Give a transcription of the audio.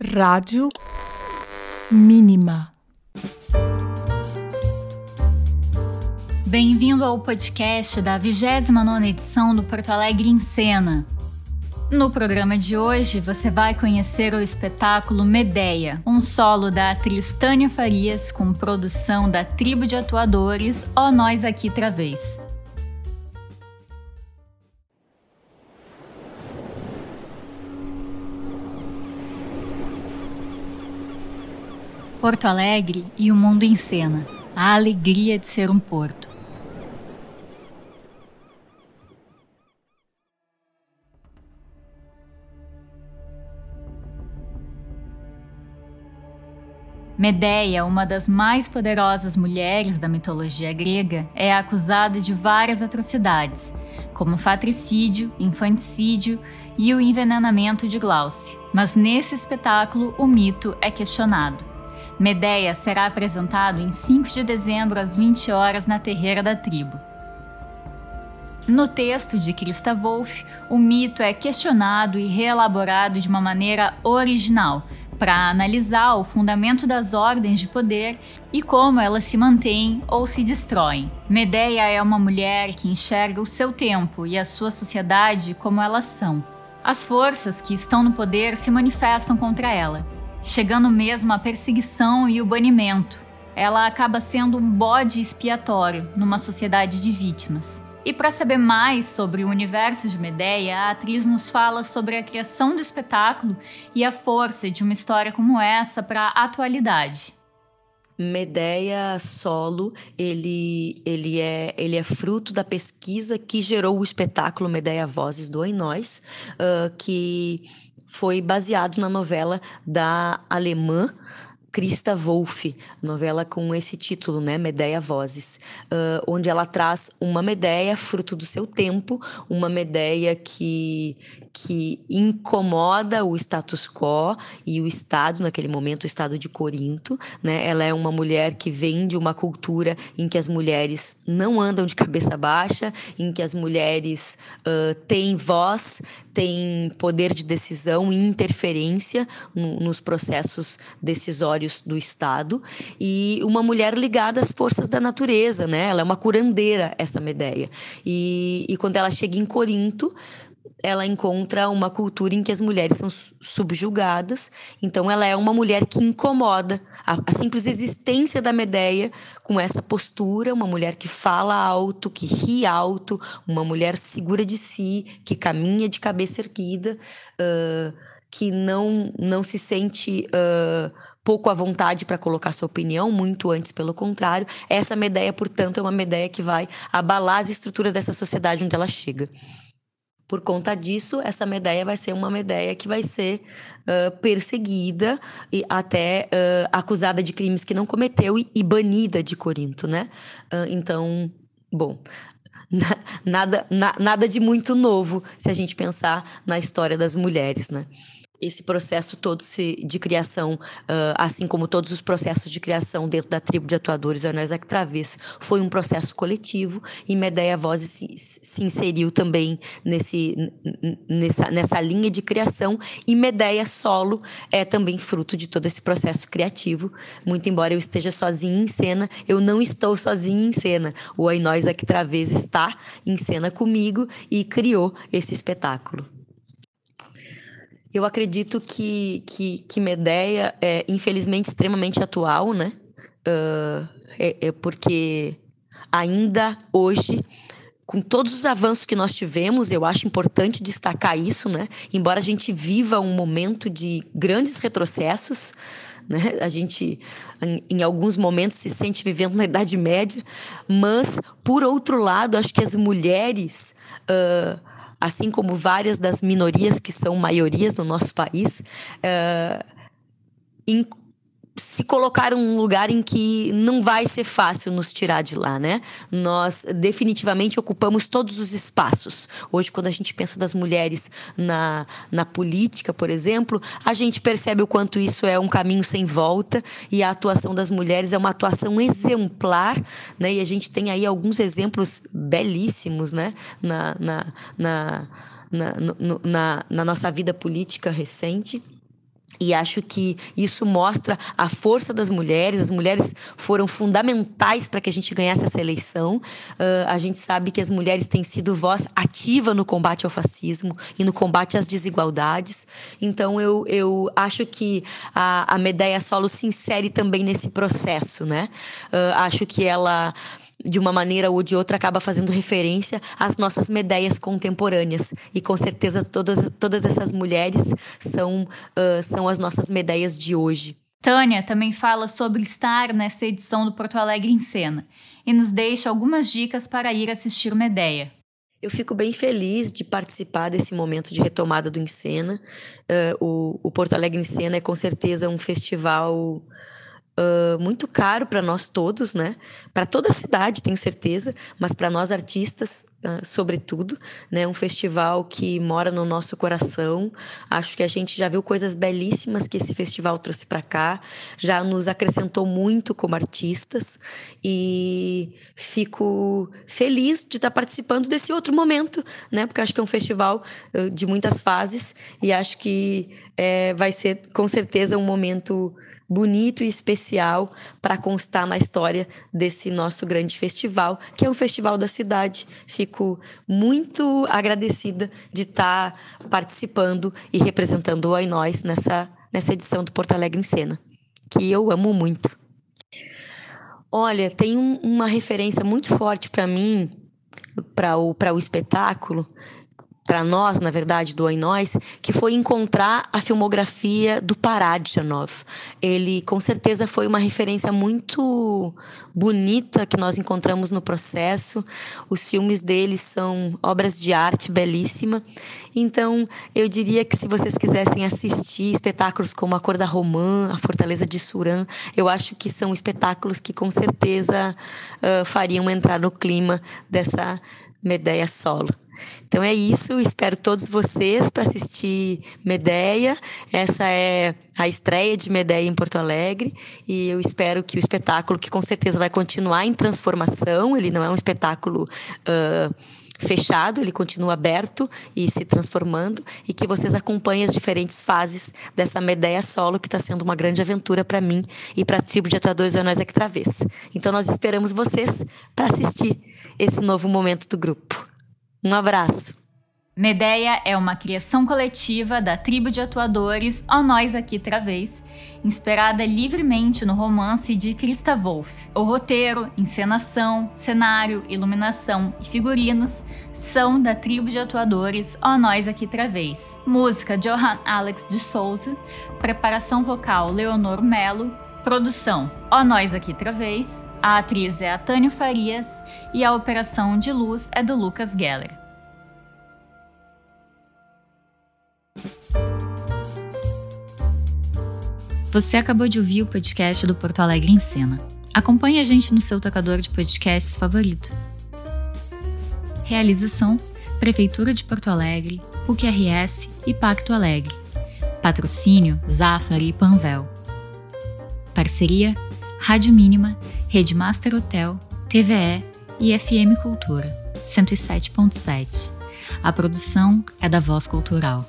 Rádio Mínima. Bem-vindo ao podcast da 29 edição do Porto Alegre em Cena. No programa de hoje, você vai conhecer o espetáculo Medeia, um solo da atriz Tânia Farias com produção da tribo de atuadores Ó Nós Aqui Travês. Porto Alegre e o mundo em cena. A alegria de ser um porto. Medeia, uma das mais poderosas mulheres da mitologia grega, é acusada de várias atrocidades, como fatricídio, infanticídio e o envenenamento de Glauce. Mas nesse espetáculo, o mito é questionado. Medeia será apresentado em 5 de dezembro às 20 horas na Terreira da Tribo. No texto de Christa Wolff, o mito é questionado e reelaborado de uma maneira original, para analisar o fundamento das ordens de poder e como elas se mantêm ou se destroem. Medeia é uma mulher que enxerga o seu tempo e a sua sociedade como elas são. As forças que estão no poder se manifestam contra ela, chegando mesmo à perseguição e o banimento. Ela acaba sendo um bode expiatório numa sociedade de vítimas. E para saber mais sobre o universo de Medeia, a atriz nos fala sobre a criação do espetáculo e a força de uma história como essa para a atualidade. Medeia Solo, ele, ele, é, ele é fruto da pesquisa que gerou o espetáculo Medeia Vozes do Oi Nós, uh, que foi baseado na novela da alemã Christa Wolff, novela com esse título, né, Medeia Vozes, uh, onde ela traz uma Medeia fruto do seu tempo, uma Medeia que que incomoda o status quo e o Estado, naquele momento, o Estado de Corinto. Né? Ela é uma mulher que vem de uma cultura em que as mulheres não andam de cabeça baixa, em que as mulheres uh, têm voz, têm poder de decisão e interferência no, nos processos decisórios do Estado. E uma mulher ligada às forças da natureza, né? ela é uma curandeira, essa Medeia. E, e quando ela chega em Corinto, ela encontra uma cultura em que as mulheres são subjugadas, então ela é uma mulher que incomoda a, a, simples existência da Medeia com essa postura, uma mulher que fala alto, que ri alto, uma mulher segura de si, que caminha de cabeça erguida, uh, que não, não se sente uh, pouco à vontade para colocar sua opinião, muito antes pelo contrário. Essa Medeia, portanto, é uma Medeia que vai abalar as estruturas dessa sociedade onde ela chega. Por conta disso, essa Medeia vai ser uma Medeia que vai ser uh, perseguida e até uh, acusada de crimes que não cometeu e, e banida de Corinto, né? Uh, então, bom, nada, na, nada de muito novo se a gente pensar na história das mulheres, né? Esse processo todo de criação, uh, assim como todos os processos de criação dentro da tribo de atuadores Anéis Travês, foi um processo coletivo e Medeia Voz se, se, inseriu também nesse, nessa, nessa linha de criação e Medeia Solo é também fruto de todo esse processo criativo. Muito embora eu esteja sozinha em cena, eu não estou sozinha em cena. O Ainós Travês está em cena comigo e criou esse espetáculo. Eu acredito que, que, que Medeia é, infelizmente, extremamente atual, né? Uh, é, é porque ainda hoje com todos os avanços que nós tivemos, eu acho importante destacar isso, né? Embora a gente viva um momento de grandes retrocessos, né? A gente, em, em, alguns momentos, se sente vivendo na Idade Média, mas, por outro lado, acho que as mulheres. Uh, assim como várias das minorias que são maiorias no nosso país, uh, se colocar um lugar em que não vai ser fácil nos tirar de lá, né? Nós definitivamente ocupamos todos os espaços. Hoje, quando a gente pensa das mulheres na, na política, por exemplo, a gente percebe o quanto isso é um caminho sem volta e a atuação das mulheres é uma atuação exemplar, né? E a gente tem aí alguns exemplos belíssimos, né? na, na, na, na, na, na nossa vida política recente. E acho que isso mostra a força das mulheres. As mulheres foram fundamentais para que a gente ganhasse essa eleição. Uh, a gente sabe que as mulheres têm sido voz ativa no combate ao fascismo e no combate às desigualdades. Então, eu, eu acho que a, a Medeia Solo se insere também nesse processo, né? Uh, acho que ela de uma maneira ou de outra, acaba fazendo referência às nossas medeias contemporâneas. E com certeza todas, todas essas mulheres são, uh, são as nossas medeias de hoje. Tânia também fala sobre estar nessa edição do Porto Alegre em Cena e nos deixa algumas dicas para ir assistir Medeia. Eu fico bem feliz de participar desse momento de retomada do Encena. Uh, o, o Porto Alegre em Cena é com certeza um festival uh, muito caro para nós todos, né? Para toda a cidade, tenho certeza, mas para nós artistas, uh, sobretudo, né? Um festival que mora no nosso coração. Acho que a gente já viu coisas belíssimas que esse festival trouxe para cá, já nos acrescentou muito como artistas e fico feliz de estar tá participando desse outro momento, né? Porque acho que é um festival de muitas fases e acho que é, vai ser com certeza um momento bonito e especial para constar na história desse nosso grande festival, que é um festival da cidade. Fico muito agradecida de estar tá participando e representando o Ainós nessa, nessa edição do Porto Alegre em Cena, que eu amo muito. Olha, tem um, uma referência muito forte para mim, para o, o espetáculo, para nós, na verdade, do Nós, que foi encontrar a filmografia do Paradjanov. Ele, com certeza, foi uma referência muito bonita que nós encontramos no processo. Os filmes dele são obras de arte belíssima. Então, eu diria que se vocês quisessem assistir espetáculos como A Cor da Romã, A Fortaleza de Suran, eu acho que são espetáculos que com certeza uh, fariam entrar no clima dessa Medeia solo. Então é isso, espero todos vocês para assistir Medeia. Essa é a estreia de Medeia em Porto Alegre e eu espero que o espetáculo, que com certeza vai continuar em transformação, ele não é um espetáculo uh, fechado, ele continua aberto e se transformando e que vocês acompanhem as diferentes fases dessa Medeia solo que está sendo uma grande aventura para mim e para a tribo de atuadores e nós aqui travessa. Então nós esperamos vocês para assistir esse novo momento do grupo. Um abraço. Medeia é uma criação coletiva da tribo de atuadores Ó Nós Aqui Travês, inspirada livremente no romance de Christa Wolff. O roteiro, encenação, cenário, iluminação e figurinos são da tribo de atuadores Ó Nós Aqui Travês. Música Johan Alex de Souza, preparação vocal Leonor Melo, produção Ó Nós Aqui Travês, a atriz é a Tânia Farias e a operação de luz é do Lucas Geller. Você acabou de ouvir o podcast do Porto Alegre em Cena. Acompanhe a gente no seu tocador de podcasts favorito. Realização: Prefeitura de Porto Alegre, PUC-RS e Pacto Alegre. Patrocínio: Zafari e Panvel. Parceria: Rádio Mínima Rede Master Hotel, TVE e FM Cultura, 107.7. A produção é da Voz Cultural.